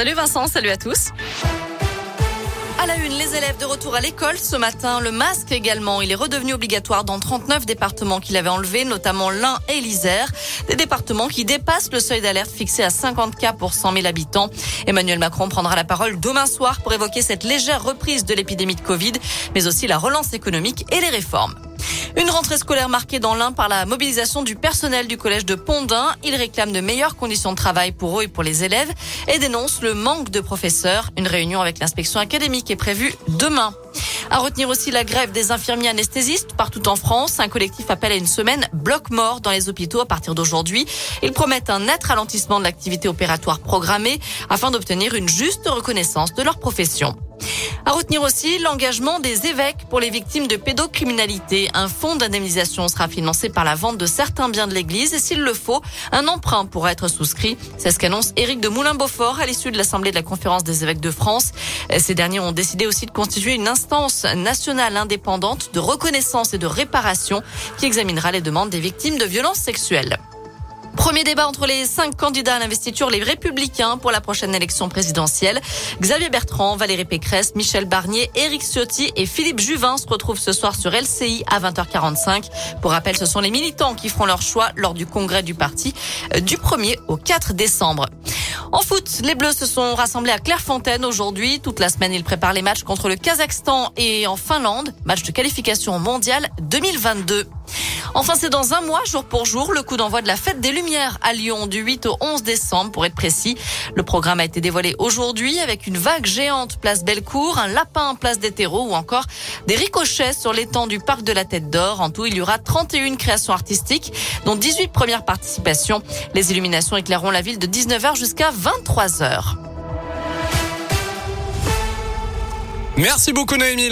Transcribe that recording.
Salut Vincent, salut à tous. À la une, les élèves de retour à l'école ce matin. Le masque également. Il est redevenu obligatoire dans 39 départements qu'il avait enlevé, notamment l'Ain et l'Isère. Des départements qui dépassent le seuil d'alerte fixé à 50 cas pour 100 000 habitants. Emmanuel Macron prendra la parole demain soir pour évoquer cette légère reprise de l'épidémie de Covid, mais aussi la relance économique et les réformes. Une rentrée scolaire marquée dans l'Ain par la mobilisation du personnel du collège de Pondin. Ils réclament de meilleures conditions de travail pour eux et pour les élèves et dénoncent le manque de professeurs. Une réunion avec l'inspection académique est prévue demain. À retenir aussi la grève des infirmiers anesthésistes partout en France. Un collectif appelle à une semaine bloc mort dans les hôpitaux à partir d'aujourd'hui. Ils promettent un net ralentissement de l'activité opératoire programmée afin d'obtenir une juste reconnaissance de leur profession. À retenir aussi l'engagement des évêques pour les victimes de pédocriminalité. Un fonds d'indemnisation sera financé par la vente de certains biens de l'Église et s'il le faut, un emprunt pourra être souscrit. C'est ce qu'annonce Éric de Moulin-Beaufort à l'issue de l'Assemblée de la Conférence des évêques de France. Ces derniers ont décidé aussi de constituer une instance nationale indépendante de reconnaissance et de réparation qui examinera les demandes des victimes de violences sexuelles. Premier débat entre les cinq candidats à l'investiture, les Républicains pour la prochaine élection présidentielle. Xavier Bertrand, Valérie Pécresse, Michel Barnier, Éric Ciotti et Philippe Juvin se retrouvent ce soir sur LCI à 20h45. Pour rappel, ce sont les militants qui feront leur choix lors du congrès du parti euh, du 1er au 4 décembre. En foot, les Bleus se sont rassemblés à Clairefontaine aujourd'hui. Toute la semaine, ils préparent les matchs contre le Kazakhstan et en Finlande, match de qualification mondiale 2022. Enfin, c'est dans un mois, jour pour jour, le coup d'envoi de la fête des Lumières à Lyon du 8 au 11 décembre, pour être précis. Le programme a été dévoilé aujourd'hui avec une vague géante place Bellecour, un lapin place des terreaux ou encore des ricochets sur l'étang du parc de la Tête d'Or. En tout, il y aura 31 créations artistiques, dont 18 premières participations. Les illuminations éclaireront la ville de 19h jusqu'à 23h. Merci beaucoup Noémie.